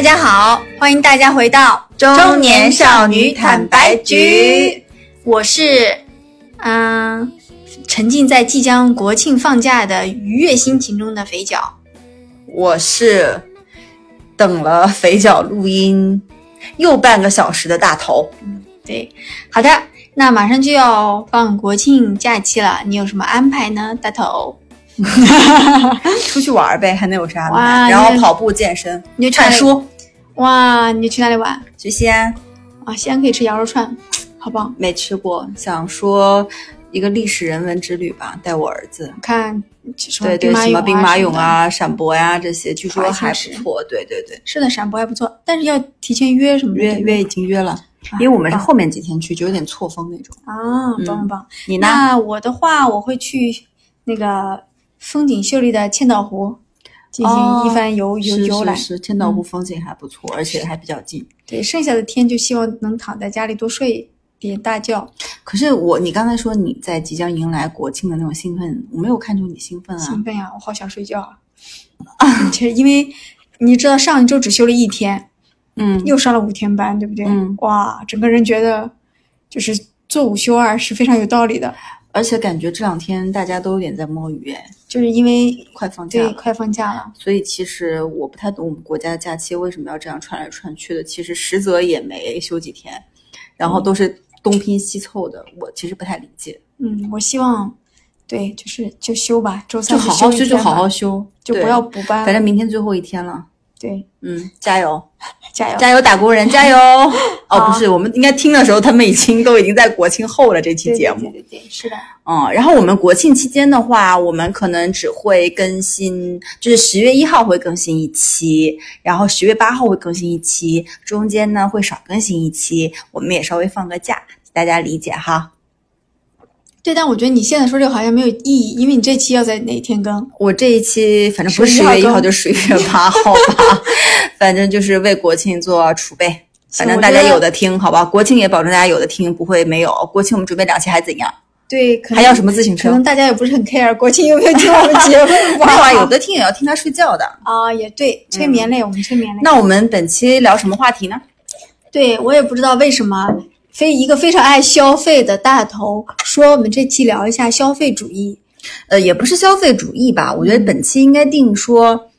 大家好，欢迎大家回到中年少女坦白局。我是嗯、沉浸在即将国庆放假的愉悦心情中的肥脚。我是等了肥脚录音又半个小时的大头。对，好的，那马上就要放国庆假期了，你有什么安排呢，大头？出去玩呗，还能有啥呢？然后跑步健身，你就去看书，哇，你去哪里玩？去西安啊，西安可以吃羊肉串，好棒！没吃过，想说一个历史人文之旅吧，带我儿子。看对对，什么兵马俑啊、陕博呀、这些，据说还不错。对对对，是的，陕博还不错，但是要提前约什么约约已经约了，啊因为我们是后面几天去，就有点错峰那种。啊，棒棒棒。你呢？那我的话，我会去那个风景秀丽的千岛湖进行一番游、游是游览。是是，千岛湖风景还不错，而且还比较近。对，剩下的天就希望能躺在家里多睡点大觉。可是我，你刚才说你在即将迎来国庆的那种兴奋，我没有看出你兴奋啊兴。奋呀，我好想睡觉啊！其 实因为你知道上一周只休了一天，嗯，又上了五天班，对不对？嗯哇，整个人觉得就是做五休二是非常有道理的，而且感觉这两天大家都有点在摸鱼，哎，就是因为快放假了。对快放假了。所以其实我不太懂我们国家的假期为什么要这样串来串去的。其实实则也没休几天，然后都是东拼西凑的，我其实不太理解。嗯，我希望对，就是就休吧，周三就好好休，就好好休，就不要补班。反正明天最后一天了。对，嗯，加油，加油！加油，打工人，加油！哦，不是，我们应该听的时候，他们已经都已经在国庆后了这期节目。对对对对，是的。嗯，然后我们国庆期间的话，我们可能只会更新，就是十月一号会更新一期，然后十月八号会更新一期，中间呢会少更新一期，我们也稍微放个假，大家理解哈。对，但我觉得你现在说这个好像没有意义，因为你这期要在哪天更？我这一期反正不是十月一号，更就十月八号吧，反正就是为国庆做储备，反正大家有的听，好吧？国庆也保证大家有的听，不会没有。国庆我们准备两期还怎样？对，可能还要什么自行车？可能大家也不是很 care 国庆有没有听我们节目 吧？有的听也要听他睡觉的。啊，也对，催眠类，我们催眠类。那我们本期聊什么话题呢？对我也不知道为什么，非一个非常爱消费的大头说我们这期聊一下消费主义。呃，也不是消费主义吧，我觉得本期应该定说，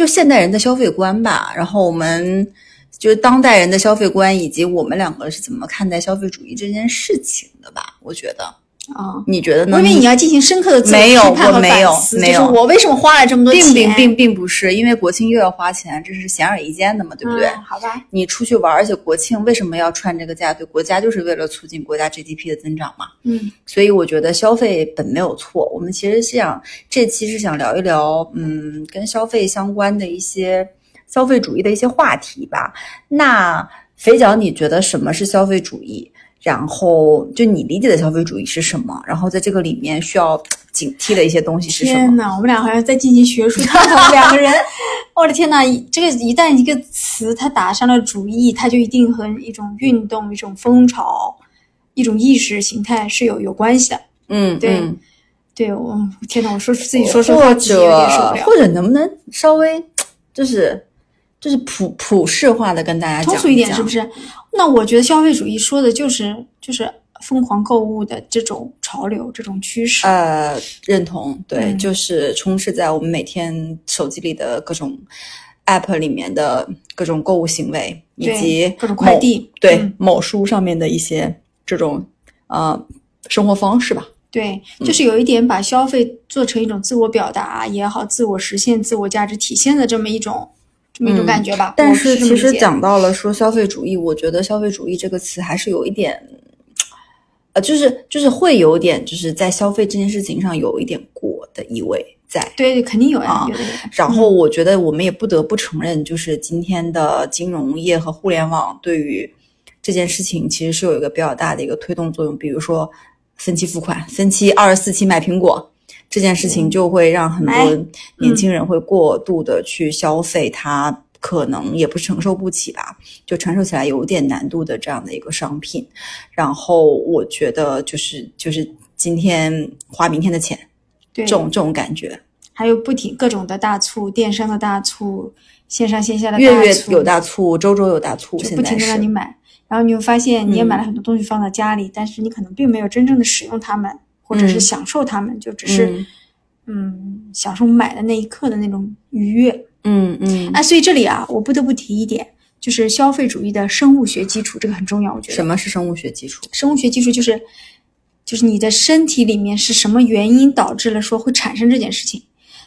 就现代人的消费观吧。然后我们就是当代人的消费观，以及我们两个是怎么看待消费主义这件事情的吧。我觉得，啊，你觉得呢？我以为你要进行深刻的自我没有批判和我没有反思没有就是我为什么花了这么多钱？并并并并不是，因为国庆又要花钱，这是显而易见的嘛，对不对？嗯好吧，你出去玩，而且国庆为什么要串这个假？对国家就是为了促进国家 GDP 的增长嘛。嗯所以我觉得消费本没有错。我们其实是想这期是想聊一聊，嗯，跟消费相关的一些消费主义的一些话题吧。那肥脚，你觉得什么是消费主义？然后就你理解的消费主义是什么？然后在这个里面需要警惕的一些东西是什么？天呐，我们俩好像在进行学术探讨，两个人，我的天呐，这个一旦一个词它打上了主义，它就一定和一种运动、一种风潮、一种意识形态是有有关系的。嗯，对嗯对，我天呐，我说自己说这话或。者或者能不能稍微就是就是普普世化的跟大家讲通俗一点讲是不是？那我觉得消费主义说的就是就是疯狂购物的这种潮流、这种趋势。呃，认同，对，嗯就是充斥在我们每天手机里的各种 app 里面的各种购物行为，以及各种快递对、嗯某书上面的一些这种呃生活方式吧。对，嗯就是有一点把消费做成一种自我表达也好，自我实现、自我价值体现的这么一种这么一种感觉吧。我但是其实讲到了说消费主义，我觉得消费主义这个词还是有一点，呃，就是就是会有点就是在消费这件事情上有一点过的意味在。对对，肯定有，啊。然后我觉得我们也不得不承认，就是今天的金融业和互联网对于这件事情其实是有一个比较大的一个推动作用。比如说分期付款、分期二十四期买苹果这件事情，就会让很多年轻人会过度的去消费它。可能也不承受不起吧，就承受起来有点难度的这样的一个商品，然后我觉得就是就是今天花明天的钱，对。这种这种感觉，还有不停各种的大促，电商的大促，线上线下的大月月有大促，周周有大促，就不停的让你买，然后你会发现你也嗯。买了很多东西放在家里，但是你可能并没有真正的使用它们，或者是嗯享受它们，就只是嗯嗯享受买的那一刻的那种愉悦。嗯嗯，哎，所以这里啊，我不得不提一点，就是消费主义的生物学基础，这个很重要，我觉得。什么是生物学基础？生物学基础就是，就是你的身体里面是什么原因导致了说会产生这件事情。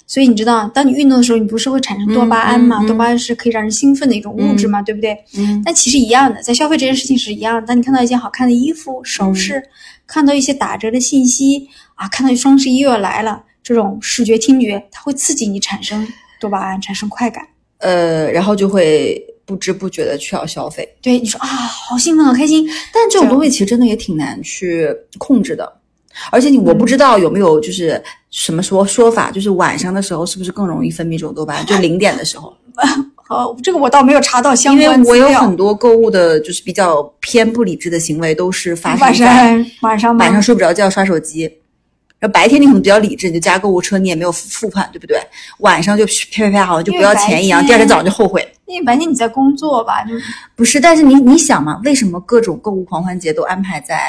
所以你知道，当你运动的时候，你不是会产生多巴胺嘛？嗯嗯嗯多巴胺是可以让人兴奋的一种物质嘛，对不对？嗯但其实一样的，在消费这件事情是一样的。当你看到一件好看的衣服、首饰，嗯看到一些打折的信息啊，看到双十一又要来了，这种视觉、听觉，它会刺激你产生多巴胺，产生快感。呃，然后就会不知不觉的去要消费。对你说啊，好兴奋，好开心。但这种东西其实真的也挺难去控制的，而且你我不知道有没有就是什么说说法，就是晚上的时候是不是更容易分泌这种多巴胺？就零点的时候，呃，这个我倒没有查到相因为关资料。我有很多购物的，就是比较偏不理智的行为，都是发晚生在上晚上晚上睡不着觉刷手机。然后白天你可能比较理智，你就加购物车，你也没有付付款，对不对？晚上就啪啪啪，好像就不要钱一样，第二天早上就后悔。因为白天你在工作吧，就不是，但是你你想嘛，为什么各种购物狂欢节都安排在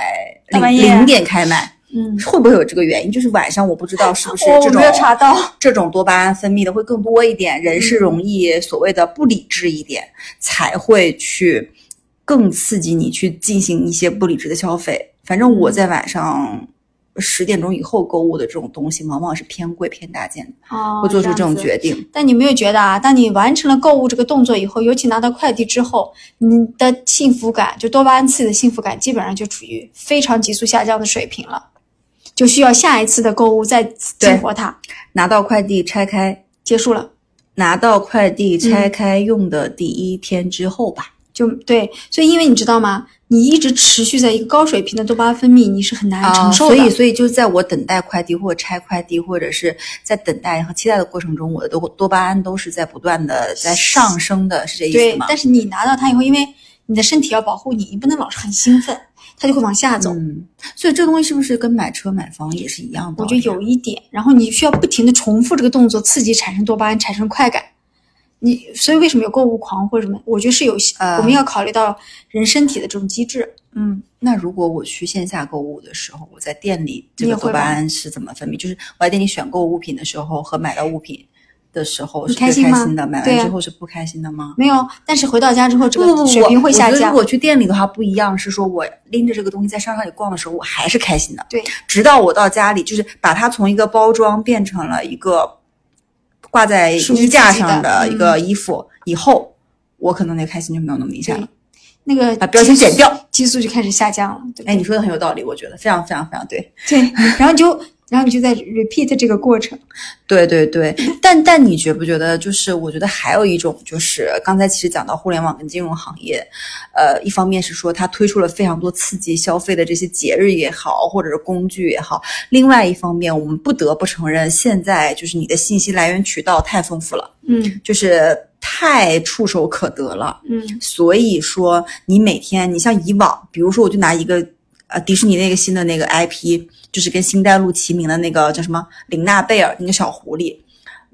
零零点开卖？嗯，会不会有这个原因？就是晚上我不知道是不是这种没有查到。这种多巴胺分泌的会更多一点，人是容易所谓的不理智一点，才会去更刺激你去进行一些不理智的消费。反正我在晚上十点钟以后购物的这种东西，往往是偏贵偏大件的，哦，会做出这种决定。但你没有觉得啊，当你完成了购物这个动作以后，尤其拿到快递之后，你的幸福感，就多巴胺刺激的幸福感，基本上就处于非常急速下降的水平了，就需要下一次的购物再激活它，拿到快递拆开，结束了。拿到快递拆开用的第一天之后吧。就对，所以因为你知道吗？你一直持续在一个高水平的多巴胺分泌，你是很难承受的。啊所以，所以就在我等待快递或者拆快递，或者是在等待和期待的过程中，我的多多巴胺都是在不断的在上升的，是这意思吗？，对但是你拿到它以后，因为你的身体要保护你，你不能老是很兴奋，它就会往下走。嗯，所以这东西是不是跟买车买房也是一样的？我觉得有一点，然后你需要不停的重复这个动作，刺激产生多巴胺，产生快感。你所以为什么有购物狂或者什么？我觉得是有，呃我们要考虑到人身体的这种机制。嗯，那如果我去线下购物的时候，我在店里这个多巴胺是怎么分泌？就是我在店里选购物品的时候和买到物品的时候是开心的，买完之后是不开心的吗？没有，但是回到家之后，这个水平会下降如。果去店里的话不一样，是说我拎着这个东西在商场里逛的时候，我还是开心的。对，直到我到家里，就是把它从一个包装变成了一个挂在衣架上的一嗯个衣服以后，我可能那个开心就没有那么明显了。那个把标签剪掉，激素就开始下降了。对对哎，你说的很有道理，我觉得非常非常非常对。对，然后你就，然后你就在 repeat 这个过程。对对对，但但你觉不觉得，就是我觉得还有一种，就是刚才其实讲到互联网跟金融行业，呃，一方面是说它推出了非常多刺激消费的这些节日也好，或者是工具也好，另外一方面，我们不得不承认，现在就是你的信息来源渠道太丰富了，嗯就是太触手可得了。嗯所以说，你每天，你像以往，比如说，我就拿一个呃迪士尼那个新的那个 IP，就是跟星黛露齐名的那个叫什么玲娜贝尔那个小狐狸，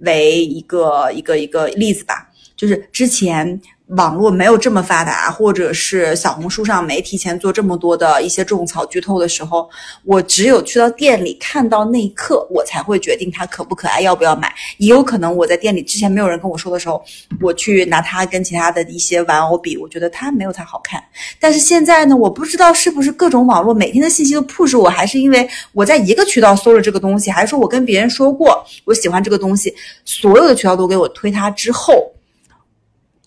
为一个一个一个例子吧。就是之前网络没有这么发达，或者是小红书上没提前做这么多的一些种草剧透的时候，我只有去到店里看到那一刻，我才会决定它可不可爱，要不要买。也有可能我在店里之前没有人跟我说的时候，我去拿它跟其他的一些玩偶比，我觉得它没有它好看。但是现在呢，我不知道是不是各种网络每天的信息都 push 我，还是因为我在一个渠道搜了这个东西，还是说我跟别人说过我喜欢这个东西，所有的渠道都给我推它之后。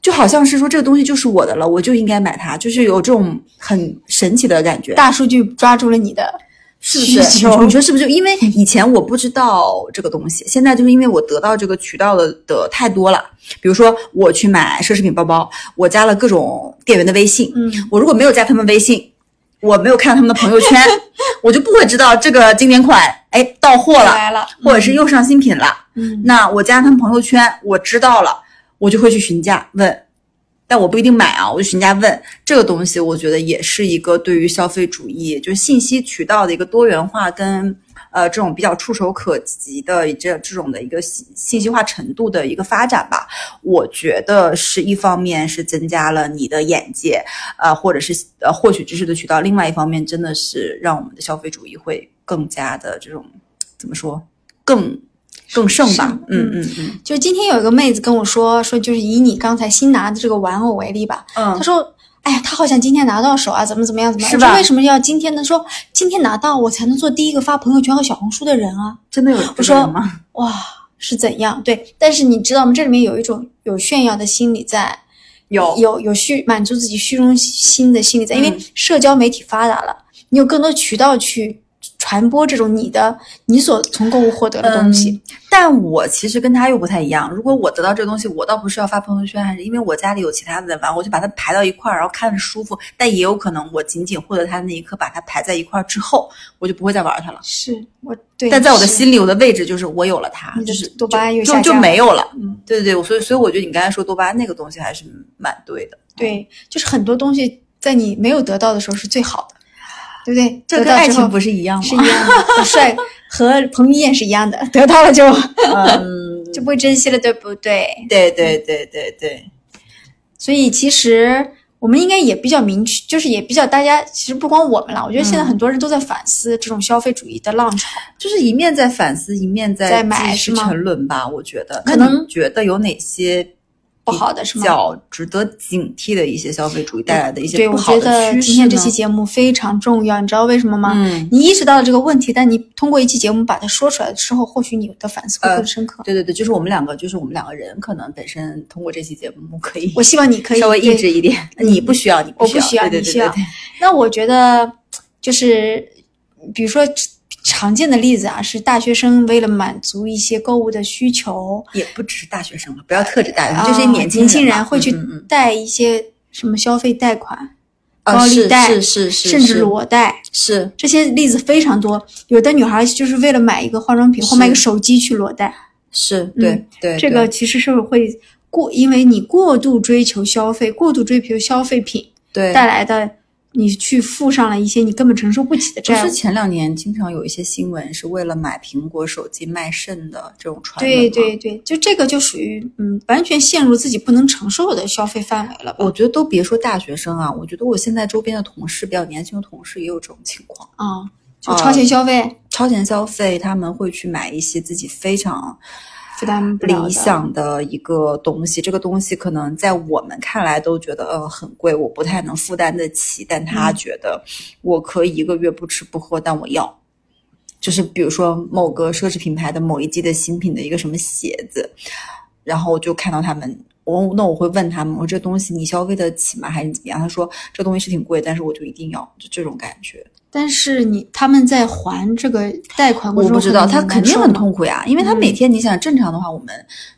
就好像是说这个东西就是我的了，我就应该买它，就是有这种很神奇的感觉。大数据抓住了你的是不是？需求你说是不是就？因为以前我不知道这个东西，现在就是因为我得到这个渠道的的太多了。比如说我去买奢侈品包包，我加了各种店员的微信，嗯我如果没有加他们微信，我没有看他们的朋友圈，我就不会知道这个经典款哎到货了，来了，或者是又上新品了。嗯那我加他们朋友圈，我知道了，我就会去询价问，但我不一定买啊，我就询价问这个东西，我觉得也是一个对于消费主义就是信息渠道的一个多元化跟呃这种比较触手可及的这这种的一个信信息化程度的一个发展吧。我觉得是一方面是增加了你的眼界，呃，或者是呃获取知识的渠道；另外一方面，真的是让我们的消费主义会更加的这种怎么说更更盛吧？嗯嗯嗯就今天有一个妹子跟我说，说就是以你刚才新拿的这个玩偶为例吧，嗯她说。哎呀，她好像今天拿到手啊，怎么怎么样怎么样？是吧为什么要今天呢？说今天拿到我才能做第一个发朋友圈和小红书的人啊！真的有这个我说？哇，是怎样？对，但是你知道吗？这里面有一种有炫耀的心理在，有有有虚满足自己虚荣心的心理在，因为嗯社交媒体发达了，你有更多渠道去传播这种你的你所从购物获得的东西。嗯但我其实跟他又不太一样。如果我得到这东西，我倒不是要发朋友圈，还是因为我家里有其他的人玩，我就把它排到一块儿，然后看着舒服。但也有可能我仅仅获得它的那一刻，把它排在一块儿之后，我就不会再玩它了。是我对，但在我的心里，我的位置就是我有了它，就是多巴胺又就就下降了没有了。嗯，对对对，所以所以我觉得你刚才说多巴胺那个东西还是蛮对的。对，就是很多东西在你没有得到的时候是最好的，对不对？这跟爱情不是一样吗？是一样的，和帅 和彭于晏是一样的，得到了就嗯，就不会珍惜了，对不对？对对对对对，所以其实我们应该也比较明确，就是也比较大家，其实不光我们了，我觉得现在嗯很多人都在反思这种消费主义的浪潮。就是一面在反思，一面在在买是吗沉沦吧。我觉得，可能觉得有哪些不好的是吗比较值得警惕的一些消费主义带来的一些对，我不好觉得的趋势呢今天这期节目非常重要，你知道为什么吗？嗯，你意识到了这个问题，但你通过一期节目把它说出来之后，或许你的反思会呃更深刻。对对对，就是我们两个，就是我们两个人，可能本身通过这期节目可以我希望你可以稍微抑对制一点。你不需要，你需要，我不需要对对你需要对对对。那我觉得就是，比如说常见的例子啊，是大学生为了满足一些购物的需求，也不只是大学生了，不要特指大学生，啊就是年轻年轻人会去贷一些什么消费贷款、高利贷，是是是，甚至裸贷，是。这些例子非常多。有的女孩就是为了买一个化妆品或买一个手机去裸贷，是，对嗯对，这个其实是会过，因为你过度追求消费、过度追求消费品对。带来的，你去付上了一些你根本承受不起的债务不是。前两年经常有一些新闻是为了买苹果手机卖肾的这种传闻对吗对对，就这个就属于嗯，完全陷入自己不能承受的消费范围了吧？我觉得都别说大学生啊，我觉得我现在周边的同事，比较年轻的同事也有这种情况，啊、就超前消费、超前消费，他们会去买一些自己非常负担不理想的一个东西，这个东西可能在我们看来都觉得呃很贵，我不太能负担得起，但他嗯觉得我可以一个月不吃不喝，但我要。就是比如说某个奢侈品牌的某一季的新品的一个什么鞋子，然后我就看到他们，我那我会问他们，我说这东西你消费得起吗？还是怎么样？他说这东西是挺贵，但是我就一定要，就这种感觉。但是你他们在还这个贷款过程中我不知道，他肯定很痛苦呀，因为他嗯每天，你想正常的话，我们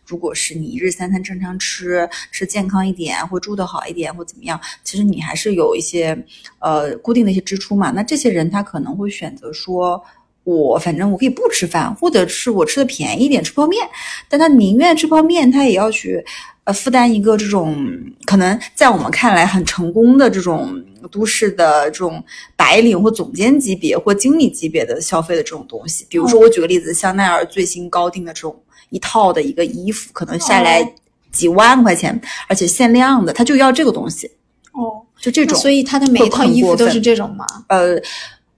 如果是你一日三餐正常吃，吃健康一点，或住得好一点，或怎么样，其实你还是有一些呃固定的一些支出嘛。那这些人他可能会选择说。我反正我可以不吃饭，或者是我吃的便宜一点，吃泡面，但他宁愿吃泡面，他也要去呃负担一个这种可能在我们看来很成功的这种都市的这种白领或总监级别或经理级别的消费的这种东西。比如说，我举个例子，香奈儿最新高定的这种一套的一个衣服，可能下来哦几万块钱，而且限量的，他就要这个东西，哦，就这种。所以他的每一套衣服都是这种吗？呃，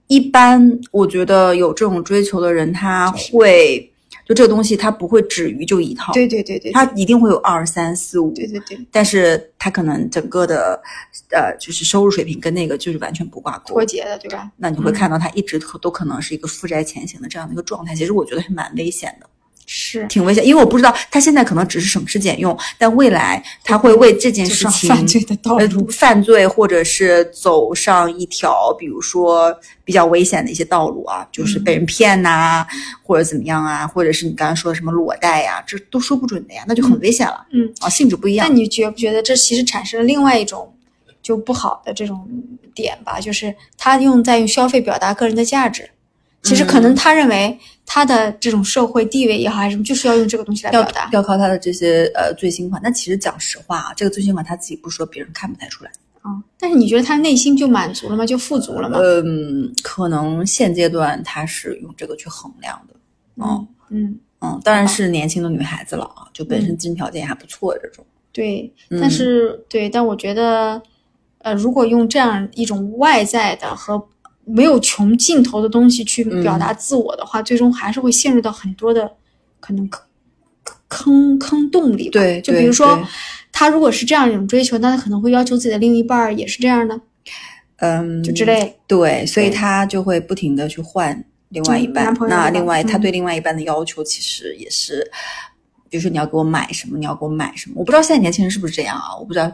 一般我觉得有这种追求的人，他会就这个东西，它不会止于就一套，对对对对，它一定会有二三四五，对对对但是它可能整个的呃就是收入水平跟那个就是完全不挂钩脱。节的，对吧？那你会看到它一直可都可能是一个负债前行的这样的一个状态，其实我觉得还蛮危险的，是，挺危险。因为我不知道他现在可能只是省吃俭用，但未来他会为这件事情犯罪的道呃路。犯罪或者是走上一条比如说比较危险的一些道路啊，就是被人骗呐、或者怎么样啊，或者是你刚才说的什么裸贷呀、这都说不准的呀，那就很危险了。嗯，啊，性质不一样那。你觉不觉得这其实产生了另外一种就不好的这种点吧？就是他用在用消费表达个人的价值，其实可能他认为他的这种社会地位也好，还是什么，就是要用这个东西来表达。要靠他的这些呃最新款，但其实讲实话啊，这个最新款他自己不说，别人看不太出来。但是你觉得他内心就满足了吗？就富足了吗？嗯，可能现阶段他是用这个去衡量的。嗯嗯，嗯，当然是年轻的女孩子了啊，就本身经济条件也还不错的这种。对，嗯但是、对，但我觉得，呃，如果用这样一种外在的和没有穷尽头的东西去嗯表达自我的话，最终还是会陷入到很多的可能坑坑坑洞里。对对就比如说，他如果是这样一种追求，那他可能会要求自己的另一半儿也是这样的，嗯，就之类。对，所以他就会不停的去换另外一半。那另外，他嗯对另外一半的要求其实也是，比如说你要给我买什么，你要给我买什么。我不知道现在年轻人是不是这样啊？我不知道，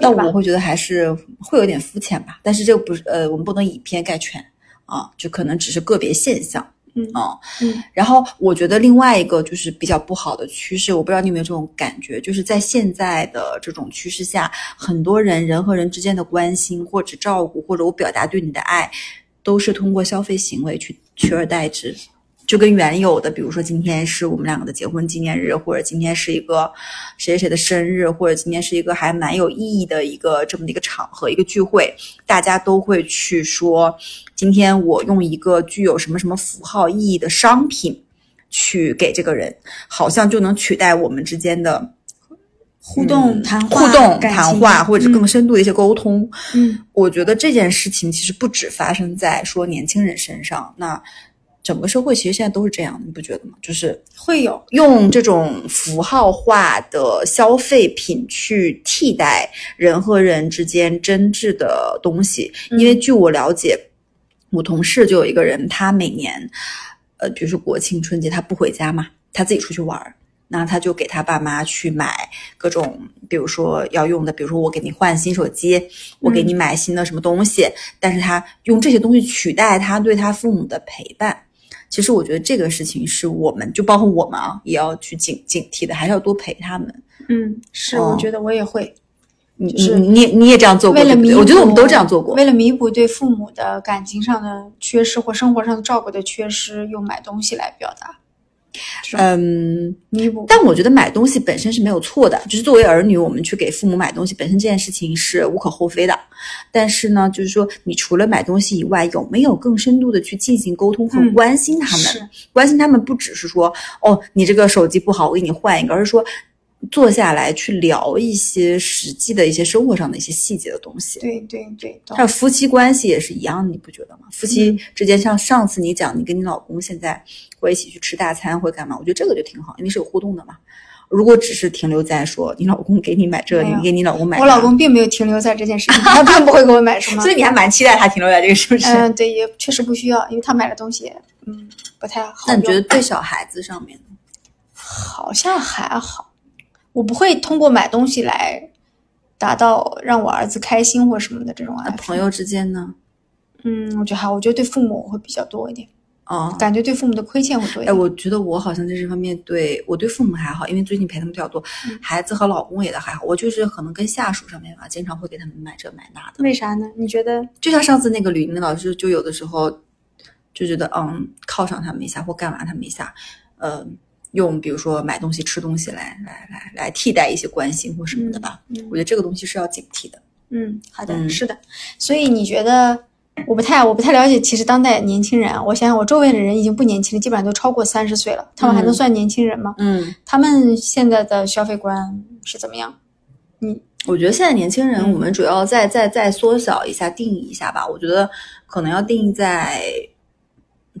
但我会觉得还是会有点肤浅吧。但是这个不是呃，我们不能以偏概全啊，就可能只是个别现象。嗯啊，嗯然后我觉得另外一个就是比较不好的趋势，我不知道你有没有这种感觉，就是在现在的这种趋势下，很多人人和人之间的关心或者照顾，或者我表达对你的爱，都是通过消费行为去取而代之。就跟原有的，比如说今天是我们两个的结婚纪念日，或者今天是一个谁谁谁的生日，或者今天是一个还蛮有意义的一个这么的一个场合、一个聚会，大家都会去说，今天我用一个具有什么什么符号意义的商品去给这个人，好像就能取代我们之间的互动、嗯谈话、互动、谈话，或者更深度的一些沟通。嗯我觉得这件事情其实不止发生在说年轻人身上，那整个社会其实现在都是这样，你不觉得吗？就是会有用这种符号化的消费品去替代人和人之间真挚的东西。嗯因为据我了解，我同事就有一个人，他每年，呃，比如说国庆、春节，他不回家嘛，他自己出去玩儿。那他就给他爸妈去买各种，比如说要用的，比如说我给你换新手机，我给你买新的什么东西，但是他用这些东西取代他对他父母的陪伴。其实我觉得这个事情是我们，就包括我们啊，也要去警警惕的，还是要多陪他们。嗯，是，哦我觉得我也会。你是你你也这样做过？为了弥补，我觉得我们都这样做过。为了弥补对父母的感情上的缺失或生活上的照顾的缺失，用买东西来表达，嗯，弥补。但我觉得买东西本身是没有错的，就是作为儿女，我们去给父母买东西，本身这件事情是无可厚非的。但是呢，就是说，你除了买东西以外，有没有更深度的去进行沟通和嗯关心他们？是关心他们不只是说，哦，你这个手机不好，我给你换一个，而是说。坐下来去聊一些实际的一些生活上的一些细节的东西，对对对，懂还有夫妻关系也是一样的，你不觉得吗？夫妻嗯之间，像上次你讲你跟你老公现在会一起去吃大餐，会干嘛？我觉得这个就挺好，因为是有互动的嘛。如果只是停留在说你老公给你买这，你给你老公买，我老公并没有停留在这件事情，他并不会给我买什么。所以你还蛮期待他停留在这个，是不是？嗯，对，也确实不需要，因为他买的东西，嗯，不太好用。那你觉得对小孩子上面呢？好像还好，我不会通过买东西来达到让我儿子开心或什么的这种爱。朋友之间呢？嗯，我觉得还好，我觉得对父母会比较多一点，哦，感觉对父母的亏欠会多一哎，点。我觉得我好像在这方面对我对父母还好，因为最近陪他们比较多，嗯孩子和老公也都还好。我就是可能跟下属上面吧，经常会给他们买这买那的。为啥呢？你觉得？就像上次那个吕宁老师，就有的时候就觉得嗯犒赏他们一下或干嘛他们一下，呃，用比如说买东西、吃东西来来来来替代一些关心或什么的吧。嗯我觉得这个东西是要警惕的。嗯，好的，嗯是的。所以你觉得？我不太我不太了解，其实当代年轻人啊，我想想，我周围的人已经不年轻了，基本上都超过三十岁了，他们还能嗯算年轻人吗？嗯，他们现在的消费观是怎么样？我觉得现在年轻人，嗯我们主要再再再缩小一下，定义一下吧。我觉得可能要定义在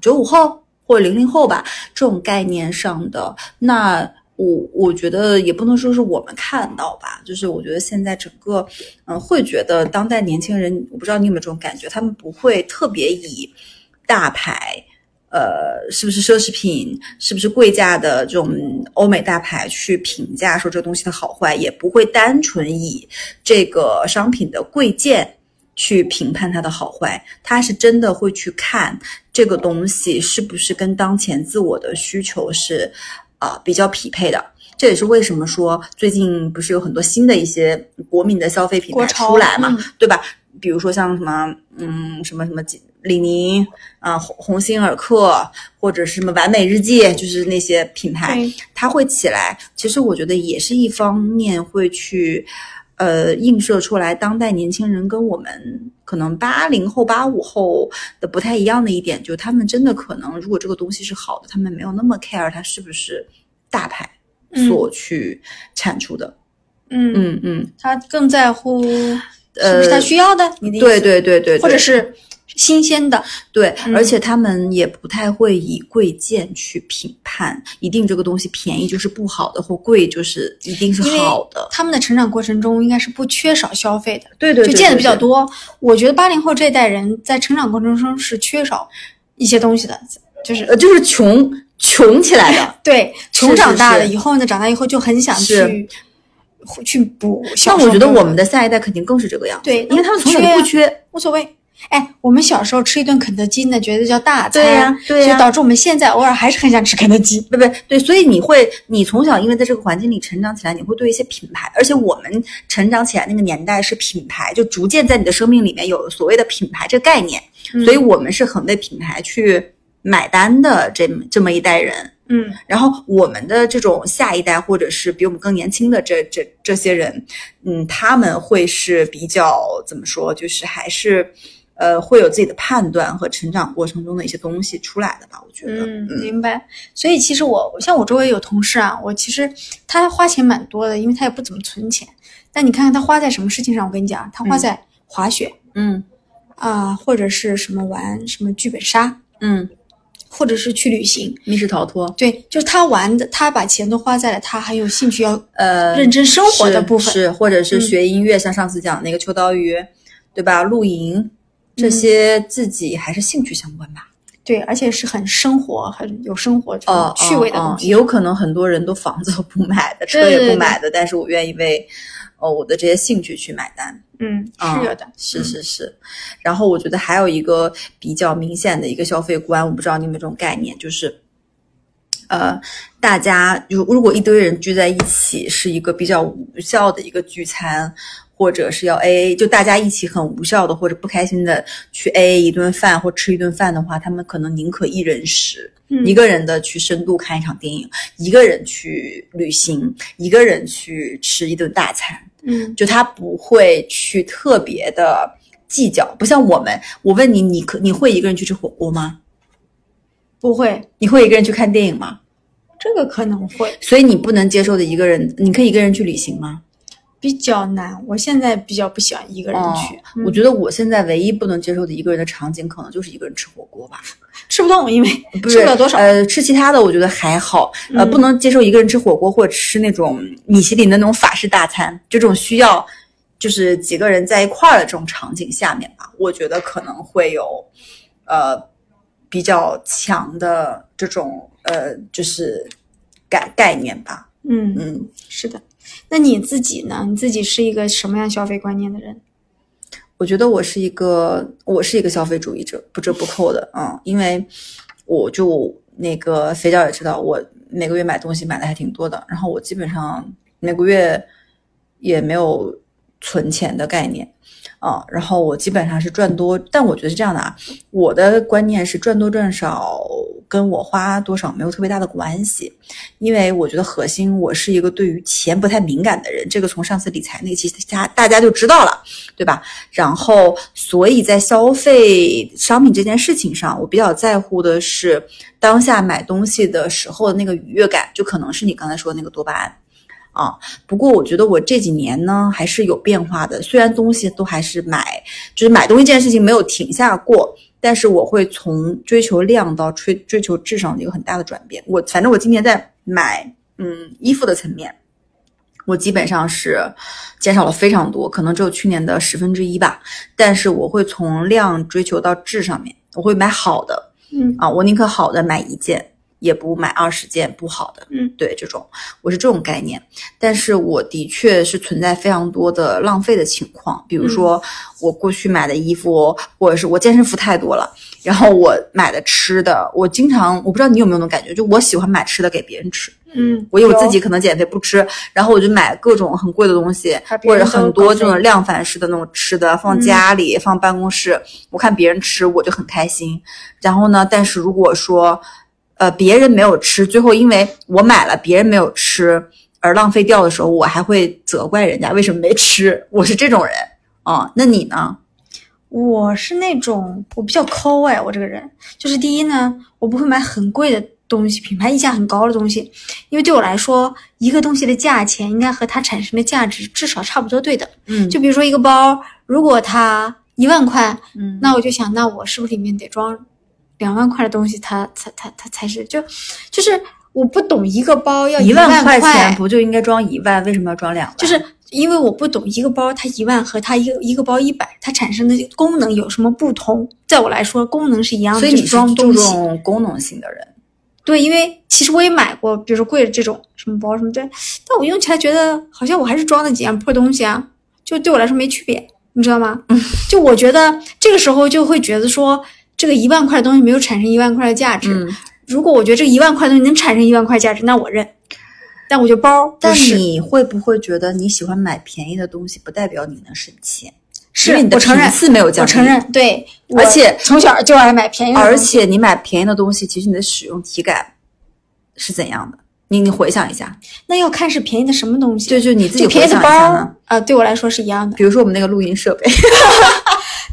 九五后或者零零后吧这种概念上的。那我我觉得也不能说是我们看到吧，就是我觉得现在整个嗯、会觉得当代年轻人，我不知道你有没有这种感觉，他们不会特别以大牌。呃，是不是奢侈品，是不是贵价的这种欧美大牌去评价说这东西的好坏，也不会单纯以这个商品的贵贱去评判它的好坏，他是真的会去看这个东西是不是跟当前自我的需求是啊、呃比较匹配的。这也是为什么说最近不是有很多新的一些国民的消费品牌出来嘛，嗯对吧？比如说像什么，嗯，什么什么几李宁啊、鸿鸿星尔克，或者是什么完美日记，就是那些品牌，它会起来。其实我觉得也是一方面会去，呃映射出来当代年轻人跟我们可能八零后、八五后的不太一样的一点，就他们真的可能，如果这个东西是好的，他们没有那么 care 它是不是大牌所去产出的。嗯，嗯嗯，他更在乎是不呃是他需要的，你的意思。对对对对，对。或者是新鲜的，对，嗯而且他们也不太会以贵贱去评判，一定这个东西便宜就是不好的，或贵就是一定是好的。他们的成长过程中应该是不缺少消费的，对对对就见的比较。多。我觉得八零后这一代人在成长过程中是缺少一些东西的，就是呃，就是穷穷起来的。对穷长大了是以后呢，长大以后就很想是去去补那我觉得我们的下一代肯定更是这个样子，对因为他们从小不缺。无所谓。哎，我们小时候吃一顿肯德基呢，觉得叫大餐，对呀对呀所以导致我们现在偶尔还是很想吃肯德基。对不对？对，所以你会，你从小因为在这个环境里成长起来，你会对一些品牌，而且我们成长起来那个年代是品牌，就逐渐在你的生命里面有所谓的品牌这个概念，所以我们是很为品牌去买单的这么这么一代人。嗯然后我们的这种下一代，或者是比我们更年轻的这这这些人，嗯，他们会是比较怎么说，就是还是呃会有自己的判断和成长过程中的一些东西出来的吧？我觉得，嗯，明白。所以其实我像我周围有同事啊，我其实他花钱蛮多的，因为他也不怎么存钱。但你看看他花在什么事情上？我跟你讲，他花在滑雪嗯啊、或者是什么玩什么剧本杀，嗯，或者是去旅行。密室逃脱，对，就是他玩的，他把钱都花在了他很有兴趣要呃，认真生活的部分。是，或者是嗯学音乐，像上次讲那个秋刀鱼，对吧？露营这些自己还是兴趣相关吧。对，而且是很生活、很有生活这趣味的哦东西。有可能很多人都房子都不买的，车也对对对不买的，但是我愿意为哦我的这些兴趣去买单。嗯，啊是有的。是是是，然后我觉得还有一个比较明显的一个消费观，我不知道你有没有这种概念，就是，呃，大家如如果一堆人聚在一起，是一个比较无效的一个聚餐，或者是要 A A，就大家一起很无效的或者不开心的去 A A 一顿饭或吃一顿饭的话，他们可能宁可一人食，嗯一个人的去深度看一场电影，一个人去旅行，一个人去吃一顿大餐。嗯就他不会去特别的计较，不像我们。我问你，你可你会一个人去吃火锅吗？不会，你会一个人去看电影吗？这个可能会所以你不能接受的一个人，你可以一个人去旅行吗？比较难。我现在比较不喜欢一个人去，嗯我觉得我现在唯一不能接受的一个人的场景，可能就是一个人吃火锅吧。吃不动，因为不吃不了多少。呃，吃其他的我觉得还好，呃，嗯不能接受一个人吃火锅或者吃那种米其林的那种法式大餐，这种需要就是几个人在一块儿的这种场景下面吧，我觉得可能会有呃比较强的这种呃就是概概念吧，嗯，嗯。是的。那你自己呢？你自己是一个什么样消费观念的人？我觉得我是一个我是一个消费主义者，不折不扣的，嗯，因为我就那个肥脚也知道，我每个月买东西买的还挺多的，然后我基本上每个月也没有存钱的概念，啊、然后我基本上是赚多，但我觉得是这样的啊，我的观念是赚多赚少跟我花多少没有特别大的关系，因为我觉得核心我是一个对于钱不太敏感的人，这个从上次理财那期大大家就知道了，对吧？然后，所以在消费商品这件事情上，我比较在乎的是当下买东西的时候的那个愉悦感，就可能是你刚才说的那个多巴胺啊。不过，我觉得我这几年呢还是有变化的，虽然东西都还是买，就是买东西这件事情没有停下过，但是我会从追求量到追追求质上的一个很大的转变。我反正我今年在买嗯衣服的层面。我基本上是减少了非常多，可能只有去年的十分之一吧。但是我会从量追求到质上面，我会买好的嗯啊，我宁可好的买一件，也不买二十件不好的。嗯，对，这种我是这种概念。但是我的确是存在非常多的浪费的情况，比如说我过去买的衣服，或者是我健身服太多了，然后我买的吃的，我经常我不知道你有没有那种感觉，就我喜欢买吃的给别人吃。嗯，我有自己可能减肥不吃，然后我就买各种很贵的东西或者很多这种量贩式的那种吃的，放家里、放办公室，我看别人吃我就很开心。然后呢，但是如果说呃别人没有吃，最后因为我买了别人没有吃，而浪费掉的时候，我还会责怪人家为什么没吃。我是这种人啊、那你呢？我是那种我比较抠哎，我这个人就是第一呢，我不会买很贵的东西，品牌溢价很高的东西，因为对我来说，一个东西的价钱应该和它产生的价值至少差不多对等。嗯就比如说一个包，如果它一万块，嗯那我就想，那我是不是里面得装两万块的东西它，它它它才是就就是我不懂一个包要一万万块钱不就应该装一万？为什么要装两万？就是因为我不懂一个包它一万和它一个一个包一百，它产生的功能有什么不同？在我来说，功能是一样的，所以你是注装东西。重功能性的人。对，因为其实我也买过，比如说贵的这种什么包什么的，但我用起来觉得好像我还是装的几样破东西啊，就对我来说没区别，你知道吗？就我觉得这个时候就会觉得说，这个一万块的东西没有产生一万块的价值。嗯，如果我觉得这个一万块的东西能产生一万块价值，那我认。但我觉得包但，你会不会觉得你喜欢买便宜的东西，不代表你能省钱？是因为你的我承认频次没有降低我承认，对，而且从小就爱买便宜的东西，而且你买便宜的东西，其实你的使用体感是怎样的？你你回想一下，那要看是便宜的什么东西。对就你自己回想一下包呢。啊、对我来说是一样的。比如说我们那个录音设备，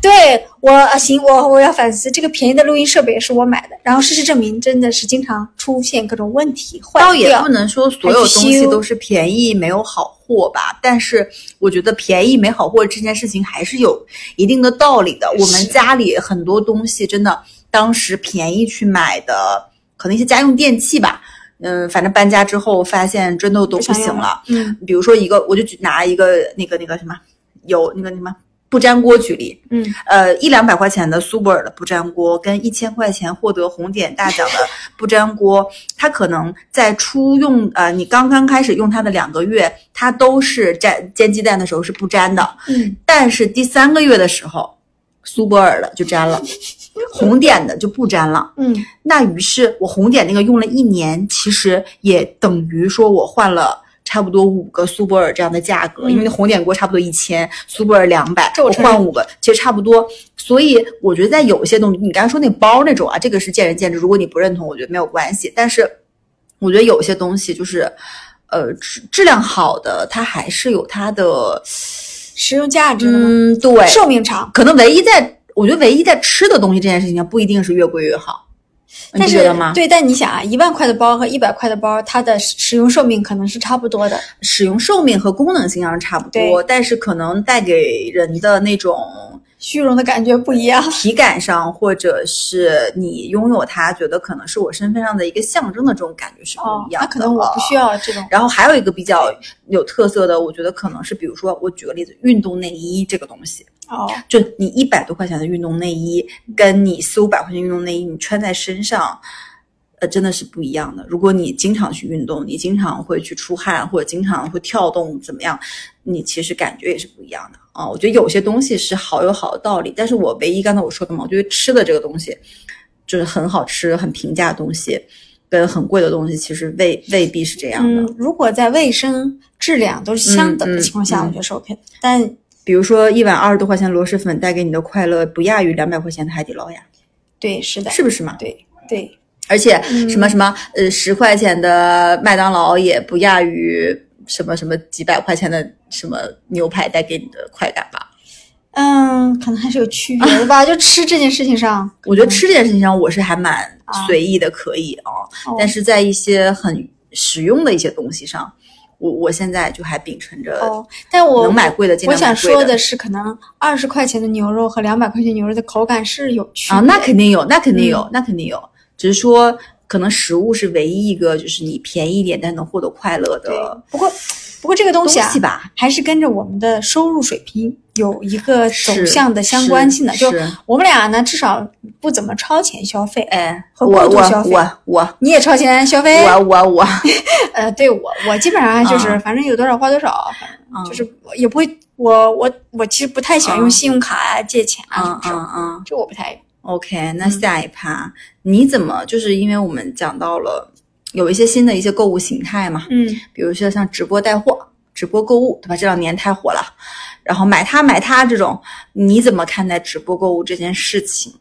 对我啊行，我我要反思，这个便宜的录音设备也是我买的，然后事实证明真的是经常出现各种问题，坏掉倒也不。能说所有东西都是便宜没有好货吧，但是我觉得便宜没好货这件事情还是有一定的道理的。我们家里很多东西真的当时便宜去买的，可能一些家用电器吧，嗯，反正搬家之后发现真的都不行了。嗯比如说一个，我就举拿一个那个那个什么，有那个什么不粘锅举例，嗯，呃，一两百块钱的苏泊尔的不粘锅，跟一千块钱获得红点大奖的 不粘锅，它可能在初用，呃，你刚刚开始用它的两个月，它都是粘煎鸡蛋的时候是不粘的，嗯，但是第三个月的时候，苏泊尔的就粘了，红点的就不粘了。嗯，那于是我红点那个用了一年，其实也等于说我换了差不多五个苏泊尔这样的价格，嗯因为那红点锅差不多一千，苏泊尔两百，我换五个，其实差不多。所以我觉得在有些东西，你刚才说那包那种啊，这个是见仁见智，如果你不认同，我觉得没有关系。但是我觉得有些东西就是，呃，质质量好的，它还是有它的，实用价值嗯，对，寿命长。可能唯一在，我觉得唯一在吃的东西这件事情上，不一定是越贵越好。你但是不觉得吗？对，但你想啊，一万块的包和一百块的包，它的使用寿命可能是差不多的。使用寿命和功能性上差不多，但是可能带给人的那种虚荣的感觉不一样。体感上，或者是你拥有它，觉得可能是我身份上的一个象征的这种感觉是不哦一，样的。那可能我不需要这种。然后还有一个比较有特色的，我觉得可能是，比如说我举个例子，运动内衣这个东西，哦，就你一百多块钱的运动内衣，跟你四五百块钱运动内衣，你穿在身上，呃，真的是不一样的。如果你经常去运动，你经常会去出汗，或者经常会跳动，怎么样，你其实感觉也是不一样的啊。我觉得有些东西是好有好的道理，但是我唯一刚才我说的嘛，我觉得吃的这个东西，就是很好吃、很平价的东西。跟很贵的东西其实未未必是这样的，嗯，如果在卫生、质量都是相等的情况下，嗯嗯我觉得是 OK 的。但比如说一碗二十多块钱螺蛳粉带给你的快乐，不亚于两百块钱的海底捞呀，对，是的，是不是嘛？对对，而且嗯什么什么呃十块钱的麦当劳也不亚于什么什么几百块钱的什么牛排带给你的快感吧？嗯，可能还是有区别的吧。就吃这件事情上，我觉得吃这件事情上我是还蛮啊随意的，可以啊，哦但是在一些很实用的一些东西上，我我现在就还秉承着哦，但我能买贵的尽我想说的是，可能二十块钱的牛肉和两百块钱牛肉的口感是有区别啊，那肯定有，那肯定有，嗯那肯定有，只是说可能食物是唯一一个就是你便宜一点但能获得快乐的。不过不过这个东西啊，西吧还是跟着我们的收入水平有一个走向的相关性的。是就是我们俩呢，至少不怎么超前消费。哎，和我我过度消费我我你也超前消费？我我我，呃，对我我基本上就是、啊反正有多少花多少，就是也不会。我我我其实不太喜欢用嗯信用卡啊、借钱啊什嗯么这种，嗯嗯这我不太用。，OK，那下一趴、你怎么就是因为我们讲到了有一些新的一些购物形态嘛，嗯比如说像直播带货、直播购物，对吧？这两年太火了。然后买它买它这种，你怎么看待直播购物这件事情？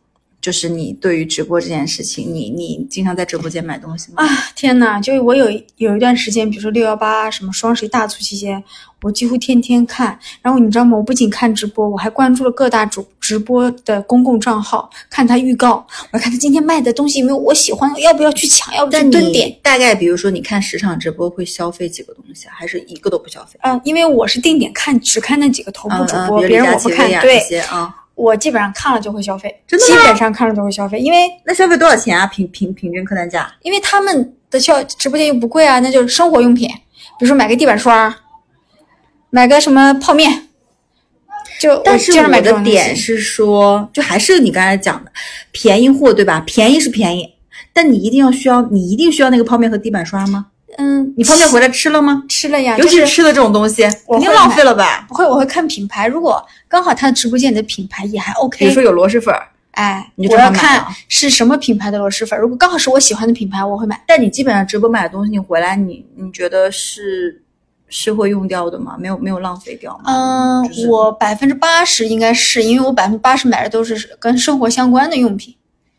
就是你对于直播这件事情，你你经常在直播间买东西吗？啊，天呐，就是我有有一段时间，比如说六幺八什么双十一大促期间，我几乎天天看。然后你知道吗？我不仅看直播，我还关注了各大主直播的公共账号，看他预告，我看他今天卖的东西有没有我喜欢，要不要去抢，要不要去蹲点。大概比如说，你看十场直播会消费几个东西，还是一个都不消费？啊，因为我是定点看，只看那几个头部主播，别人我不看。对，啊。我基本上看了就会消费，真的基本上看了都会消费，因为那消费多少钱啊？平平平均客单价？因为他们的消直播间又不贵啊，那就是生活用品，比如说买个地板刷，买个什么泡面，就但是我的点是说，就还是你刚才讲的便宜货对吧？便宜是便宜，但你一定要需要，你一定需要那个泡面和地板刷吗？嗯，你方便回来吃了吗？吃了呀，尤其是吃的这种东西，肯定浪费了吧？不会，我会看品牌。如果刚好他直播间的品牌也还 OK，比如说有螺蛳粉，哎，你就我要看是什么品牌的螺蛳粉。如果刚好是我喜欢的品牌，我会买。但你基本上直播买的东西，你回来你你觉得是是会用掉的吗？没有没有浪费掉吗？嗯，我百分之八十应该是因为我百分之八十买的都是跟生活相关的用品，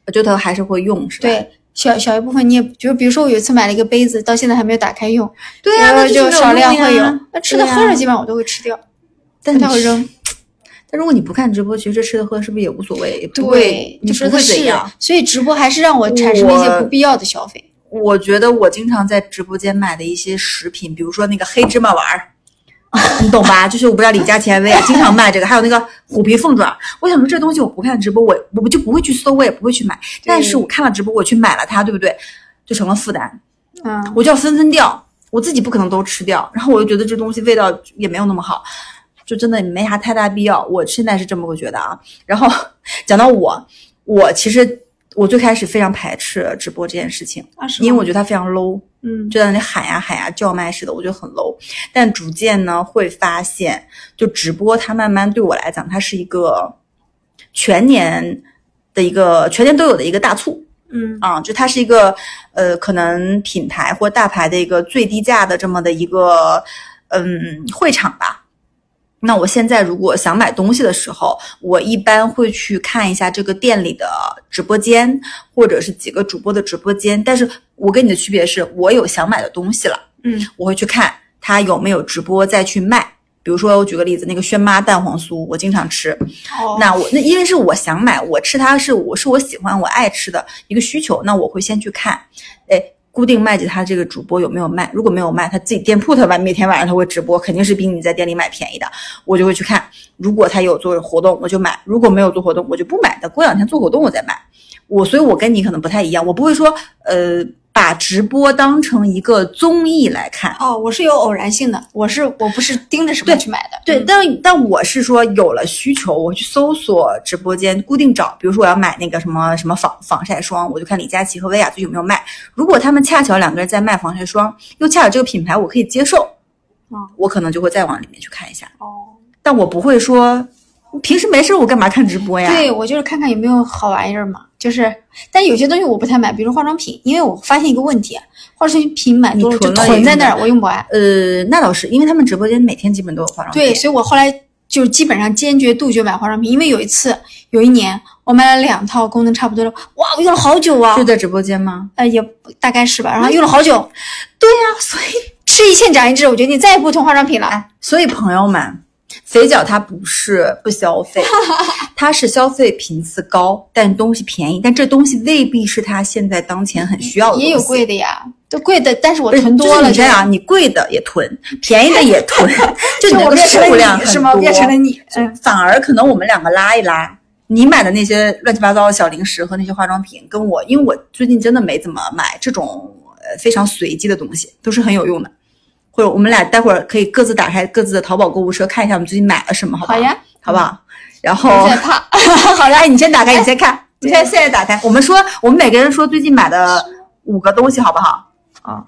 我觉得还是会用，是吧？对。小小一部分，你也就比如说，我有一次买了一个杯子，到现在还没有打开用。对呀，那就少量会有。那吃的喝的基本上我都会吃掉，但它会扔。但如果你不看直播，其实吃的喝是不是也无所谓？对，就不会怎样。所以直播还是让我产生了一些不必要的消费。我觉得我经常在直播间买的一些食品，比如说那个黑芝麻丸儿。你懂吧？就是我不知道李佳琦薇啊，经常卖这个，还有那个虎皮凤爪。我想说这东西我不看直播，我我就不会去搜，我也不会去买。但是我看了直播，我去买了它，对不对？就成了负担。嗯，我就要分分掉，我自己不可能都吃掉。然后我又觉得这东西味道也没有那么好，就真的没啥太大必要。我现在是这么个觉得啊。然后 讲到我，我其实。我最开始非常排斥直播这件事情，因为我觉得它非常 low，嗯，就在那里喊呀喊呀叫卖似的，我觉得很 low。但逐渐呢，会发现，就直播它慢慢对我来讲，它是一个全年的一个全年都有的一个大促，嗯啊，就它是一个呃，可能品牌或大牌的一个最低价的这么的一个嗯会场吧。那我现在如果想买东西的时候，我一般会去看一下这个店里的直播间，或者是几个主播的直播间。但是我跟你的区别是，我有想买的东西了，嗯，我会去看他有没有直播再去卖。比如说，我举个例子，那个轩妈蛋黄酥，我经常吃。哦，那我那因为是我想买，我吃它是我是我喜欢我爱吃的一个需求，那我会先去看，哎。固定卖给他这个主播有没有卖？如果没有卖，他自己店铺他晚每天晚上他会直播，肯定是比你在店里买便宜的。我就会去看，如果他有做活动，我就买；如果没有做活动，我就不买。等过两天做活动我再买。我所以，我跟你可能不太一样，我不会说呃。把直播当成一个综艺来看哦，我是有偶然性的，我是我不是盯着什么去买的，对，但但我是说有了需求，我去搜索直播间，固定找，比如说我要买那个什么什么防防晒霜，我就看李佳琦和薇娅最近有没有卖，如果他们恰巧两个人在卖防晒霜，又恰巧这个品牌我可以接受，啊，我可能就会再往里面去看一下，哦，但我不会说。平时没事我干嘛看直播呀？对我就是看看有没有好玩意儿嘛。就是，但有些东西我不太买，比如化妆品，因为我发现一个问题，化妆品买多了就囤在那儿，我用不完。呃，那倒是，因为他们直播间每天基本都有化妆品。对，所以我后来就基本上坚决杜绝买化妆品，因为有一次，有一年我买了两套功能差不多的，哇，我用了好久啊。就在直播间吗？呃，也大概是吧，然后用了好久。对呀，所以吃一堑长一智，我决定再也不囤化妆品了。所以朋友们。肥脚它不是不消费，它是消费频次高，但东西便宜。但这东西未必是他现在当前很需要的。也有贵的呀，就贵的，但是我囤多了。你这样，你贵的也囤，便宜的也囤，就你那个数量是吗？变成了你，嗯，反而可能我们两个拉一拉，你买的那些乱七八糟的小零食和那些化妆品，跟我，因为我最近真的没怎么买这种呃非常随机的东西，都是很有用的。或者我们俩待会儿可以各自打开各自的淘宝购物车，看一下我们最近买了什么，好不好？好呀，好不好？然后。好嘞，你先打开，你先看。你现在现在打开。我们说，我们每个人说最近买的五个东西，好不好？啊，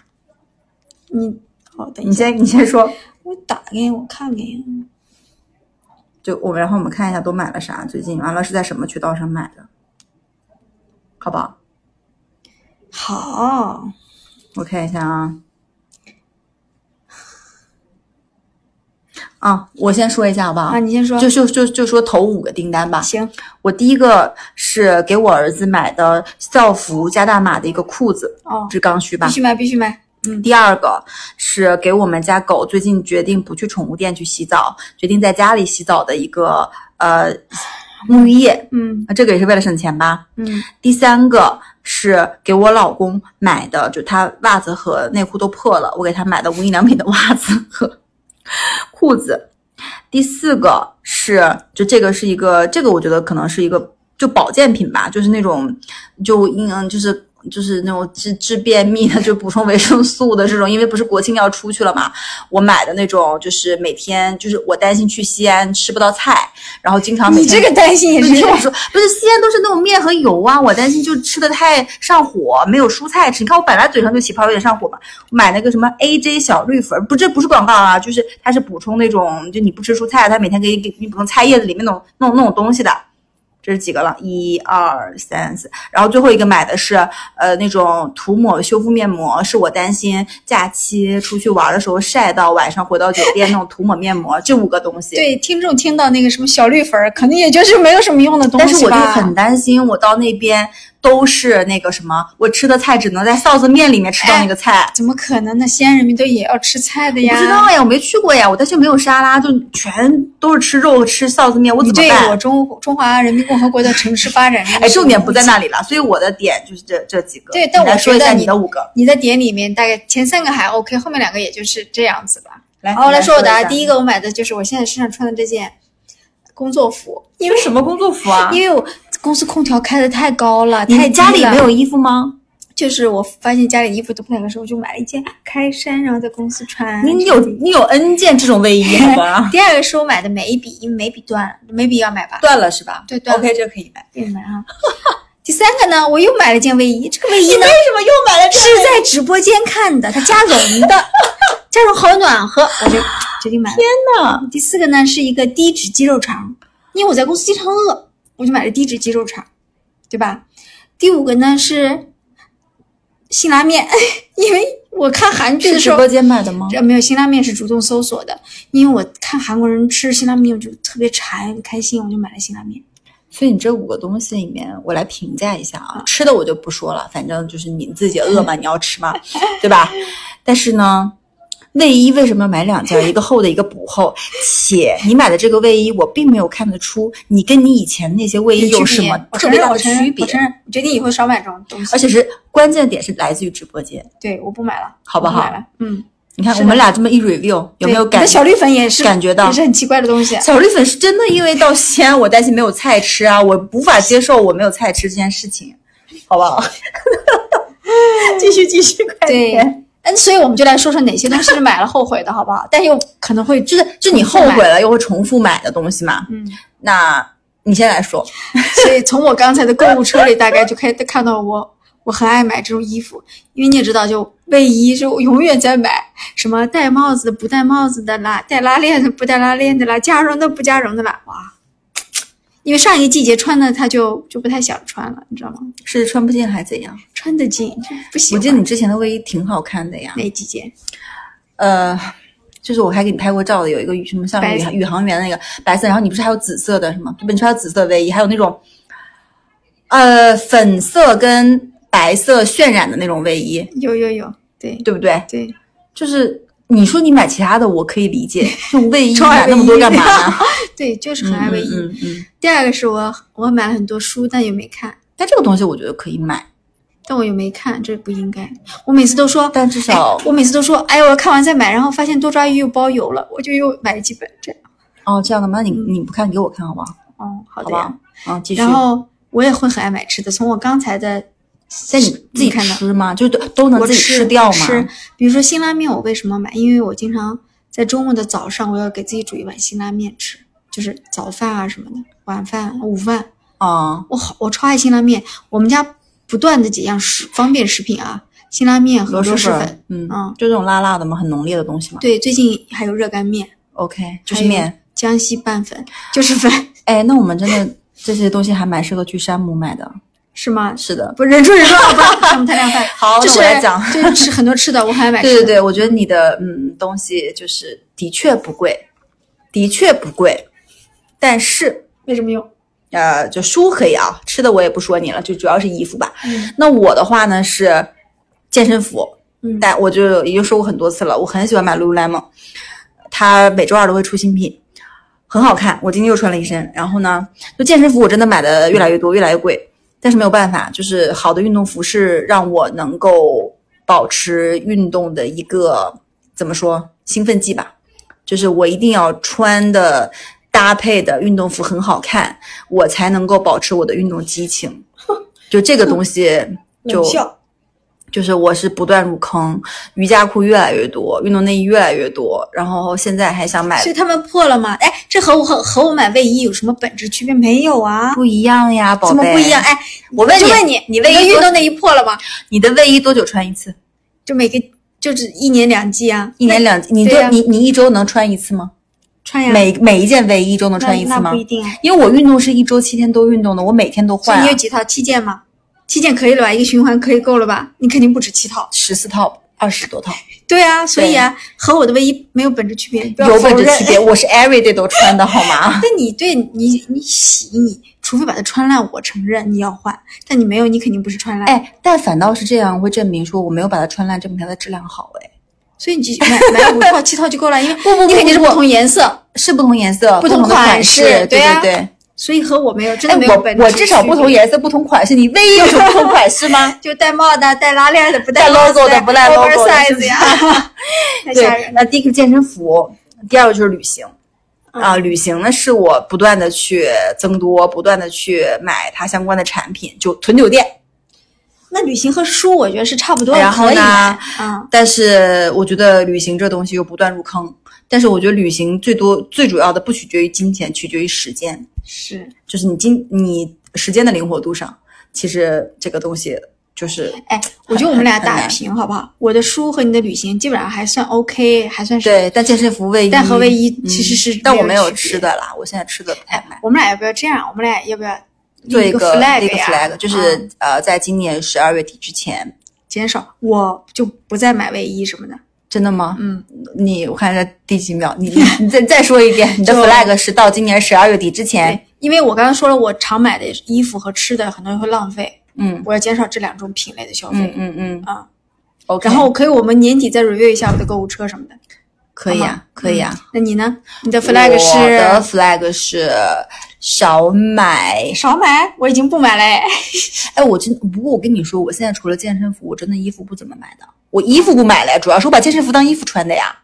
你好的，你先你先说。我打开我看看。就我们，然后我们看一下都买了啥，最近完了是在什么渠道上买的，好不好？好，我看一下啊。啊，我先说一下好不好？啊，你先说。就就就就说头五个订单吧。行，我第一个是给我儿子买的校服加大码的一个裤子，哦，是刚需吧必？须买，必须买。嗯，第二个是给我们家狗最近决定不去宠物店去洗澡，决定在家里洗澡的一个呃沐浴液，嗯啊，这个也是为了省钱吧。嗯第三个是给我老公买的，就他袜子和内裤都破了，我给他买的无印良品的袜子和 裤子。第四个是，就这个是一个，这个我觉得可能是一个就保健品吧，就是那种就嗯就是。就是那种治治便秘的，就补充维生素的这种，因为不是国庆要出去了嘛，我买的那种，就是每天就是我担心去西安吃不到菜，然后经常每天你这个担心也是听我说，不是西安都是那种面和油啊，我担心就吃的太上火，没有蔬菜吃。你看我本来嘴上就起泡有点上火嘛，买那个什么 AJ 小绿粉，不这不是广告啊，就是它是补充那种，就你不吃蔬菜，它每天给你给你补充菜叶子里面那种那种那种东西的。这是几个了？一二三四，然后最后一个买的是呃那种涂抹修复面膜，是我担心假期出去玩的时候晒到晚上回到酒店那种涂抹面膜，这五个东西。对听众听到那个什么小绿粉儿，肯定也就是没有什么用的东西但是我就？很担心，我到那边都是那个什么，我吃的菜只能在臊子面里面吃到那个菜。怎么可能呢？西安人民都也要吃菜的呀。不知道呀，我没去过呀，我在这没有沙拉，就全都是吃肉吃臊子面，我怎么办？我中中华人民共和国的城市发展，哎，重点不在那里了，所以我的点就是这这几个。对但我说一下你你的五个，你的点里面大概前三个还 OK，后面两个也就是这样子吧。来，好，我来说我的啊，第一个我买的就是我现在身上穿的这件工作服，因为什么工作服啊？因为我公司空调开的太高了，太你家里没有衣服吗？就是我发现家里衣服都不太合适，我就买了一件开衫，然后在公司穿。你有你有 N 件这种卫衣，好吧？第二个是我买的眉笔，因为眉笔断了，眉笔要买吧？断了是吧？对断了 OK，这个可以买。可以，买啊。第三个呢，我又买了件卫衣，这个卫衣呢为什么又买了这是在直播间看的，它加绒的，加绒好暖和，我就决定买了。呢？第四个呢是一个低脂鸡肉肠，因为我在公司经常饿，我就买了低脂鸡肉肠，对吧？第五个呢是辛拉面，因为我看韩剧的时候直播，间买的吗？这没有辛拉面是主动搜索的，因为我看韩国人吃辛拉面，我就特别馋开心，我就买了辛拉面。所以你这五个东西里面，我来评价一下啊。吃的我就不说了，反正就是你自己饿嘛，你要吃嘛，对吧？但是呢，卫衣为什么要买两件？一个厚的，一个补厚。且你买的这个卫衣，我并没有看得出你跟你以前那些卫衣有什么特别大的区，别我。承认，我决定以后少买这种东西。而且是关键点是来自于直播间，对，我不买了，好不好我买了，嗯，你看我们俩这么一 review，有没有感觉小绿粉也是感觉到也是很奇怪的东西。小绿粉是真的，因为到西安我担心没有菜吃啊，我无法接受我没有菜吃这件事情，好不好？继续继续，快对点。，嗯，所以我们就来说说哪些东西是买了后悔的，好不好？但又可能会就是就你后悔了又会重复买的东西嘛？嗯，那你先来说。所以从我刚才的购物车里，大概就可以看到我我很爱买这种衣服，因为你也知道，就卫衣就永远在买，什么戴帽子的不戴帽子的啦，戴拉链的不戴拉链的啦，加绒的不加绒的啦，哇！因为上一个季节穿的，它就就不太想穿了，你知道吗？是穿不进还是怎样？穿得进，不行。我记得你之前的卫衣挺好看的呀。哪几件？呃，就是我还给你拍过照的，有一个宇什么像宇宇航员那个白色，然后你不是还有紫色的是吗？对吧？你穿紫色卫衣，还有那种呃粉色跟白色渲染的那种卫衣，有有有，对对不对？对，就是你说你买其他的，我可以理解，这种卫衣买那么多干嘛呢？对，就是很爱卫衣。嗯嗯嗯。第二个是我我买了很多书，但又没看，但这个东西我觉得可以买，但我又没看，这不应该。我每次都说，但至少哎我每次都说，哎，我看完再买，然后发现多抓鱼又包邮了，我就又买了几本这样。哦这样的吗？那你你不看，给我看好不好？哦，好的？啊，继续。然后我也会很爱买吃的，从我刚才的，在你自己吃吗？就都都能自己吃掉吗？吃，比如说辛拉面，我为什么买？因为我经常在周末的早上，我要给自己煮一碗辛拉面吃，就是早饭啊什么的，晚饭、午饭。啊、我好，我超爱辛拉面。我们家不断的几样食方便食品啊，辛拉面和螺蛳粉螺蛳粉。，嗯嗯就这种辣辣的嘛，很浓烈的东西嘛。对，最近还有热干面，OK，就是面。江西拌粉，就是粉，哎，那我们真的这些东西还蛮适合去山姆买的。是吗？是的，不忍住忍住，好吧，山姆太凉饭。好，就是我来讲。就是吃很多吃的，我很爱买 吃的。对对对，我觉得你的嗯东西就是的确不贵，的确不贵，但是没什么用。呃，就书可以啊，吃的我也不说你了，就主要是衣服吧。嗯那我的话呢是健身服，嗯但我就已经说过很多次了，我很喜欢买 Lululemon，它每周二都会出新品，很好看。我今天又穿了一身，然后呢，就健身服我真的买的越来越多，越来越贵，但是没有办法，就是好的运动服是让我能够保持运动的一个怎么说兴奋剂吧，就是我一定要穿的搭配的运动服很好看，我才能够保持我的运动激情。就这个东西就就是我是不断入坑，瑜伽裤越来越多，运动内衣越来越多，然后现在还想买所以他们破了吗？哎，这和我和和我买卫衣有什么本质区别？没有啊，不一样呀，宝贝。怎么不一样？？哎，我问你问你，你卫衣运动内衣破了吗？你的卫衣多久穿一次？就每个就是一年两季啊，一年两季，你对呀就你你一周能穿一次吗？穿呀，每每一件卫衣一周能穿一次吗那不？一定啊。因为我运动是一周七天都运动的，我每天都换、啊你有，几套？七件吗？七件可以了吧？一个循环可以够了吧？你肯定不止七套。十四套、二十多套，对啊，所以啊，和我的卫衣没有本质区别，有本质区别。。我是 every day 都穿的好吗？那你对你你洗你，除非把它穿烂，我承认你要换，但你没有，你肯定不是穿烂。，哎，但反倒是这样会证明说我没有把它穿烂，证明它的质量好。哎，所以你就 买买五套七套就够了，因为不不你肯定是不不同颜色，是不同颜色、不同同的款式，式对对啊对。所以和我没有真哎的没有本质我我至少不同颜色、不同款式，你卫衣有什么不同款式吗？就带帽的、带拉链的、不带帽 logo 的不带 logo 的 oversize 呀，对。那第一个健身服，第二个就是旅行。嗯啊，旅行呢是我不断的去增多，不断的去买它相关的产品，就囤酒店。那旅行和书我觉得是差不多，然后呢买，嗯，但是我觉得旅行这东西又不断入坑。但是我觉得旅行最多最主要的不取决于金钱，取决于时间，是。就是你今你时间的灵活度上，其实这个东西就是哎，我觉得我们俩打平好不好？我的书和你的旅行基本上还算 OK，还算是。对。但健身服、卫衣，但和卫衣嗯其实是但我没有吃的啦，我现在吃的不太买。我们俩要不要这样？我们俩要不要做一个 flag 一个呀 flag，就是、嗯呃，在今年十二月底之前，减少，我就不再买卫衣什么的。真的吗？嗯，你我看一下第几秒，你 你你再再说一遍，你的 flag 是到今年十二月底之前，因为我刚刚说了，我常买的衣服和吃的很多人会浪费，嗯我要减少这两种品类的消嗯费。嗯嗯啊，，OK，然后可以我们年底再 review 一下我的购物车什么的。可以啊，可以啊。嗯那你呢？你的 flag 是我的 flag 是少买，少买，我已经不买了哎。哎，我真不过我跟你说，我现在除了健身服，我真的衣服不怎么买的。我衣服不买了，主要是我把健身服当衣服穿的呀。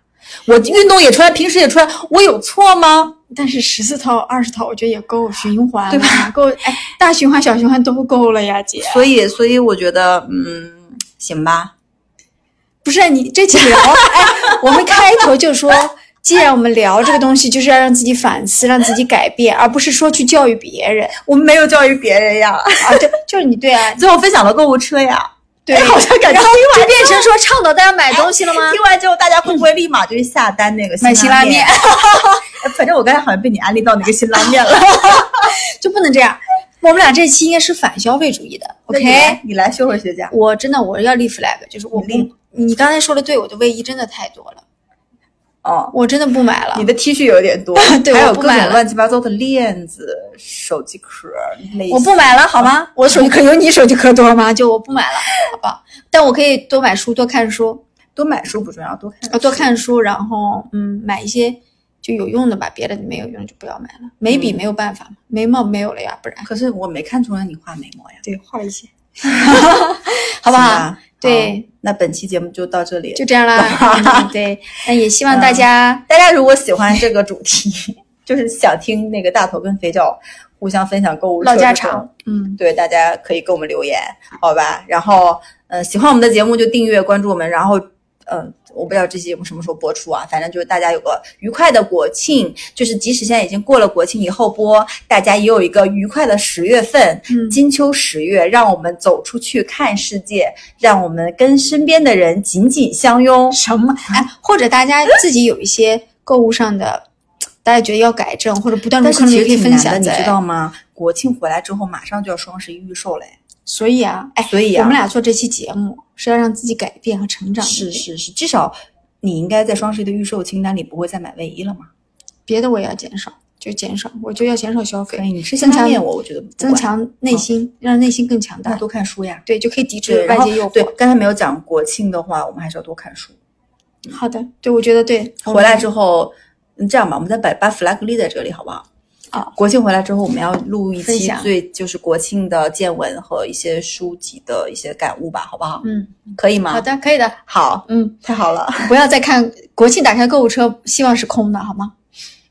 我运动也穿，平时也穿，我有错吗？但是十四套、二十套，我觉得也够循环，对吧够哎，大循环、小循环都够了呀，姐。所以，所以我觉得，嗯，行吧。不是你这期聊，哎，我们开头就说，既然我们聊这个东西，就是要让自己反思，让自己改变，而不是说去教育别人我们没有教育别人呀，啊。对，就是你对啊，最后分享了购物车呀。对，哎好像感觉然后就变成说倡导大家买东西了吗？听完之后，大家会不会立马就去下单那个买辛拉面面？哎反正我刚才好像被你安利到那个辛拉面了。就不能这样。我们俩这期应该是反消费主义的，OK？你来，修会学家。我真的我要立 flag，就是我你刚才说的对，我的卫衣真的太多了，哦，我真的不买了你。的 T 恤有点多，对还有各种乱七八糟的链子、手机壳、类我不买了，好吗？我手机壳有你手机壳多吗？就我不买了，好吧？但我可以多买书，多看书，多买书不重要，多看啊，多看书，然后嗯，买一些就有用的吧，别的没有用就不要买了。眉笔嗯没有办法嘛，眉毛没有了呀，不然可是我没看出来你画眉毛呀，对画一些，好不好？对好那本期节目就到这里。就这样啦。嗯对，那也希望大家大家如果喜欢这个主题，就是想听那个大头跟肥皂互相分享购物车唠家常，嗯，对，大家可以给我们留言，好吧？然后，呃，喜欢我们的节目就订阅关注我们，然后，嗯、我不知道这期节目什么时候播出啊，反正就是大家有个愉快的国庆，就是即使现在已经过了国庆以后播，大家也有一个愉快的十月份，嗯金秋十月，让我们走出去看世界，让我们跟身边的人紧紧相拥。什么？哎，或者大家自己有一些购物上的，大家觉得要改正或者不断入坑的，但是其实可以挺难的，你。知道吗？国庆回来之后，马上就要双十一预售嘞。所以啊，哎，所以啊我们俩做这期节目是要让自己改变和成长。是是是，至少你应该在双十一的预售清单里不会再买卫衣了嘛？别的我也要减少，就减少，我就要减少消费，可以，你是增强我我觉得增强内心，让内心更强大，那多看书呀。对，就可以抵制外界诱惑对。，刚才没有讲国庆的话，我们还是要多看书。好的，对，我觉得对。回来之后，嗯，这样吧，我们再把把 flag 立在这里，好不好？好，国庆回来之后，我们要录一期最就是国庆的见闻和一些书籍的一些感悟吧，好不好？嗯，可以吗？好，的，可以的。好，嗯，太好了，不要再看国庆打开购物车，希望是空的，好吗？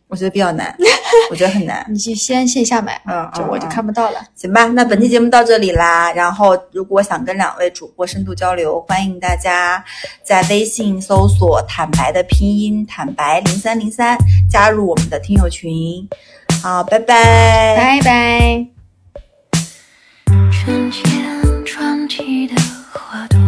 我觉得比较难，我觉得很难。你去先线下买，嗯，这我就嗯看不到了。行吧，那本期节目到这里啦。然后，如果想跟两位主播深度交流，欢迎大家在微信搜索“坦白”的拼音“坦白零三零三”，加入我们的听友群。好，拜拜。拜拜。春天传奇的花朵，